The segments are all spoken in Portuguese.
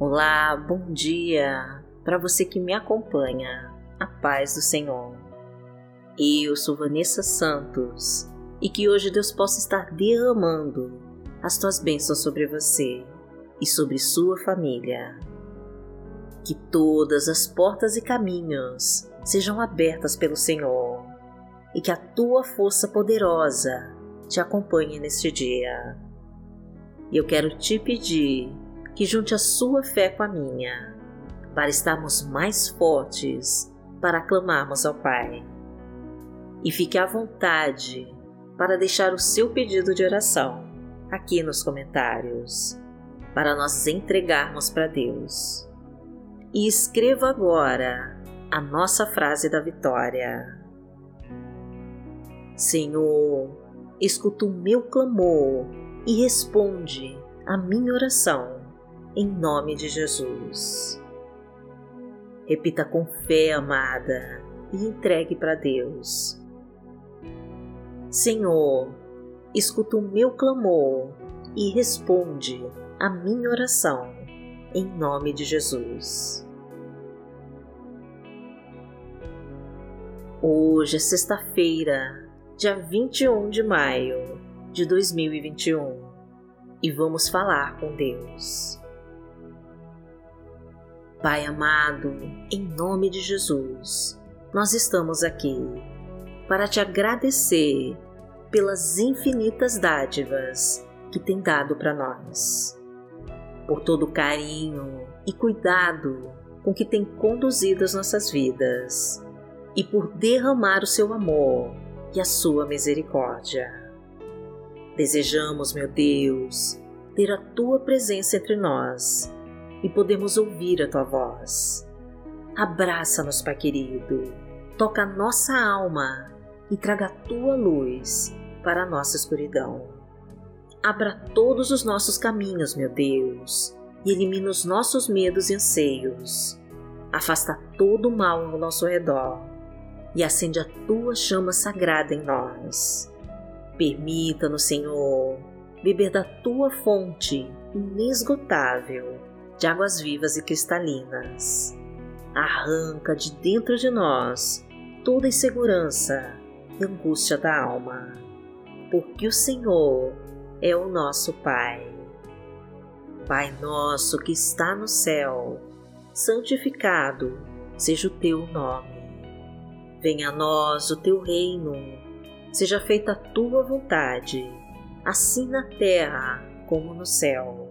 Olá, bom dia para você que me acompanha. A paz do Senhor. Eu sou Vanessa Santos e que hoje Deus possa estar derramando as tuas bênçãos sobre você e sobre sua família. Que todas as portas e caminhos sejam abertas pelo Senhor e que a tua força poderosa te acompanhe neste dia. E eu quero te pedir que junte a sua fé com a minha, para estarmos mais fortes para clamarmos ao Pai. E fique à vontade para deixar o seu pedido de oração aqui nos comentários, para nós entregarmos para Deus. E escreva agora a nossa frase da vitória. Senhor, escuta o meu clamor e responde a minha oração em nome de Jesus. Repita com fé, amada, e entregue para Deus. Senhor, escuta o meu clamor e responde a minha oração, em nome de Jesus. Hoje é sexta-feira, dia 21 de maio de 2021 e vamos falar com Deus. Pai amado, em nome de Jesus, nós estamos aqui para te agradecer pelas infinitas dádivas que tem dado para nós, por todo o carinho e cuidado com que tem conduzido as nossas vidas e por derramar o seu amor e a sua misericórdia. Desejamos, meu Deus, ter a tua presença entre nós e podemos ouvir a tua voz. Abraça-nos, Pai querido, toca a nossa alma e traga a tua luz para a nossa escuridão. Abra todos os nossos caminhos, meu Deus, e elimina os nossos medos e anseios. Afasta todo o mal ao nosso redor e acende a tua chama sagrada em nós. Permita-nos, Senhor, beber da tua fonte inesgotável de águas vivas e cristalinas. Arranca de dentro de nós toda insegurança e angústia da alma, porque o Senhor é o nosso Pai. Pai nosso que está no céu, santificado seja o teu nome. Venha a nós o teu reino, seja feita a tua vontade, assim na terra como no céu.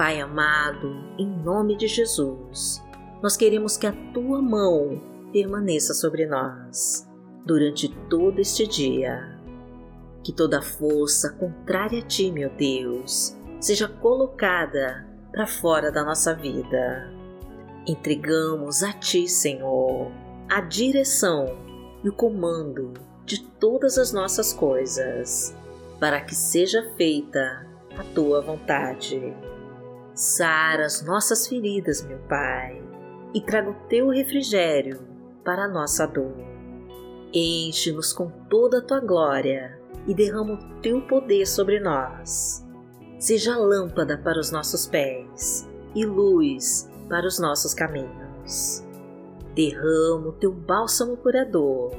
Pai amado, em nome de Jesus, nós queremos que a tua mão permaneça sobre nós durante todo este dia. Que toda força contrária a ti, meu Deus, seja colocada para fora da nossa vida. Entregamos a ti, Senhor, a direção e o comando de todas as nossas coisas, para que seja feita a tua vontade. Sara as nossas feridas, meu Pai, e traga o teu refrigério para a nossa dor. Enche-nos com toda a tua glória e derrama o teu poder sobre nós. Seja lâmpada para os nossos pés e luz para os nossos caminhos. Derrama o teu bálsamo curador,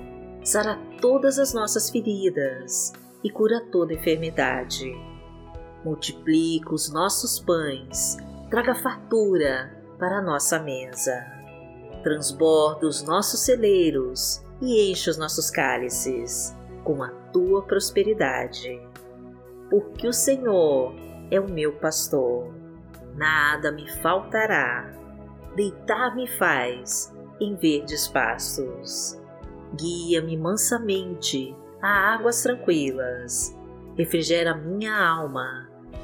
sara todas as nossas feridas e cura toda enfermidade multiplica os nossos pães, traga fartura para a nossa mesa. Transborda os nossos celeiros e enche os nossos cálices com a tua prosperidade. Porque o Senhor é o meu pastor, nada me faltará. Deitar-me faz em verdes pastos. Guia-me mansamente a águas tranquilas. Refrigera minha alma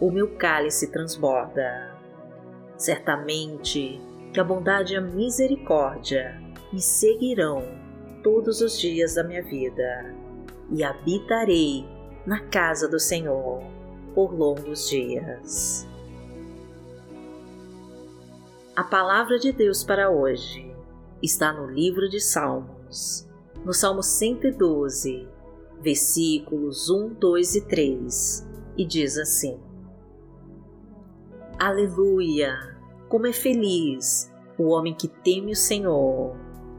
o meu cálice transborda. Certamente que a bondade e a misericórdia me seguirão todos os dias da minha vida e habitarei na casa do Senhor por longos dias. A palavra de Deus para hoje está no livro de Salmos, no Salmo 112, versículos 1, 2 e 3, e diz assim: Aleluia! Como é feliz o homem que teme o Senhor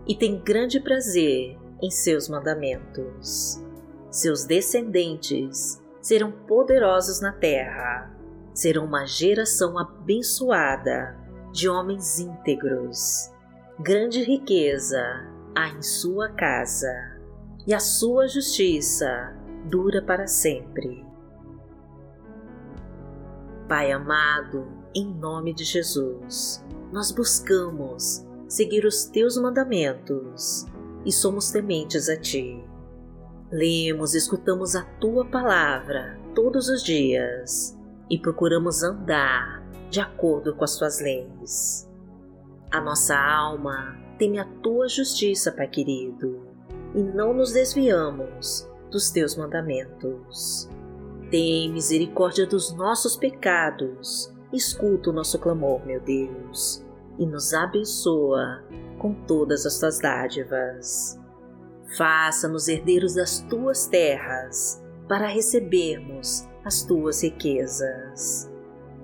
e tem grande prazer em seus mandamentos. Seus descendentes serão poderosos na terra, serão uma geração abençoada de homens íntegros. Grande riqueza há em sua casa, e a sua justiça dura para sempre. Pai amado, em nome de Jesus, nós buscamos seguir os teus mandamentos e somos tementes a ti. Lemos e escutamos a tua palavra todos os dias e procuramos andar de acordo com as tuas leis. A nossa alma teme a tua justiça, Pai querido, e não nos desviamos dos teus mandamentos. Tem misericórdia dos nossos pecados, escuta o nosso clamor, meu Deus, e nos abençoa com todas as tuas dádivas. Faça-nos herdeiros das tuas terras, para recebermos as tuas riquezas.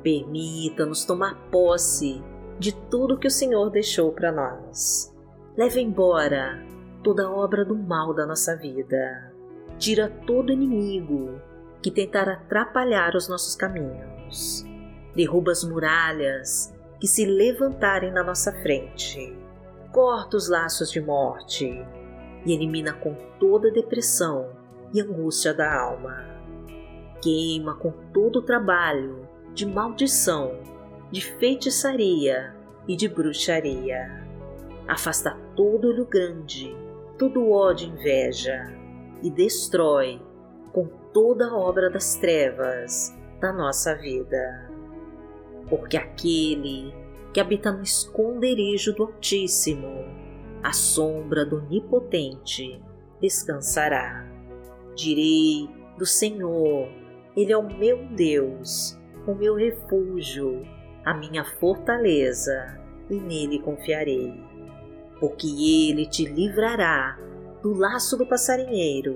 Permita-nos tomar posse de tudo que o Senhor deixou para nós. Leve embora toda obra do mal da nossa vida. Tira todo inimigo que tentar atrapalhar os nossos caminhos. Derruba as muralhas que se levantarem na nossa frente. Corta os laços de morte e elimina com toda depressão e angústia da alma. Queima com todo o trabalho de maldição, de feitiçaria e de bruxaria. Afasta todo olho grande, todo ódio e inveja, e destrói com toda a obra das trevas da nossa vida. Porque aquele que habita no esconderijo do Altíssimo, a sombra do Onipotente, descansará. Direi do Senhor, Ele é o meu Deus o meu refúgio, a minha fortaleza, e nele confiarei. Porque ele te livrará do laço do passarinheiro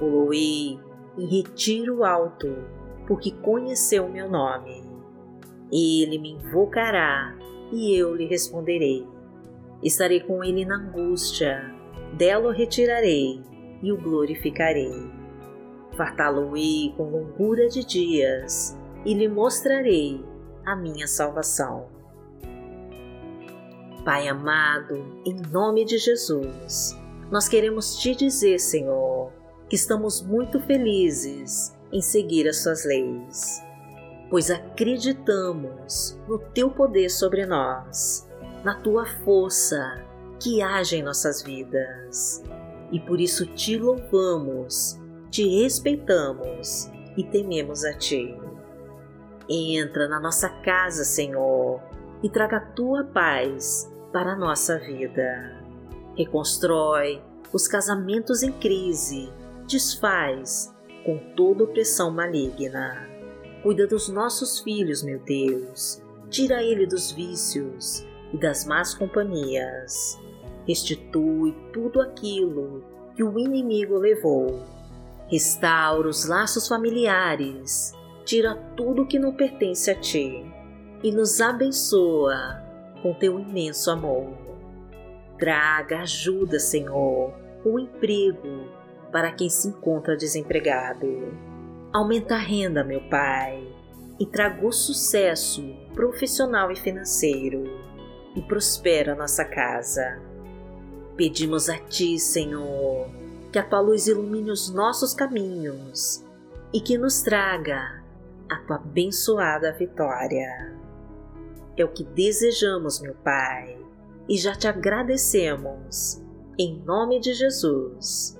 Poloei em retiro alto, porque conheceu meu nome. Ele me invocará e eu lhe responderei. Estarei com ele na angústia, dela o retirarei e o glorificarei. Fartá-lo-ei com longura de dias e lhe mostrarei a minha salvação. Pai amado, em nome de Jesus, nós queremos te dizer, Senhor, que estamos muito felizes em seguir as suas leis, pois acreditamos no teu poder sobre nós, na tua força que age em nossas vidas. E por isso te louvamos, te respeitamos e tememos a ti. Entra na nossa casa, Senhor, e traga a tua paz para a nossa vida. Reconstrói os casamentos em crise, desfaz com toda opressão maligna. Cuida dos nossos filhos, meu Deus. Tira ele dos vícios e das más companhias. Restitui tudo aquilo que o inimigo levou. Restaura os laços familiares. Tira tudo que não pertence a ti e nos abençoa com teu imenso amor. Traga ajuda, Senhor, o emprego para quem se encontra desempregado. Aumenta a renda, meu Pai, e traga o sucesso profissional e financeiro e prospera nossa casa. Pedimos a Ti, Senhor, que a Tua luz ilumine os nossos caminhos e que nos traga a Tua abençoada vitória. É o que desejamos, meu Pai, e já te agradecemos. Em nome de Jesus.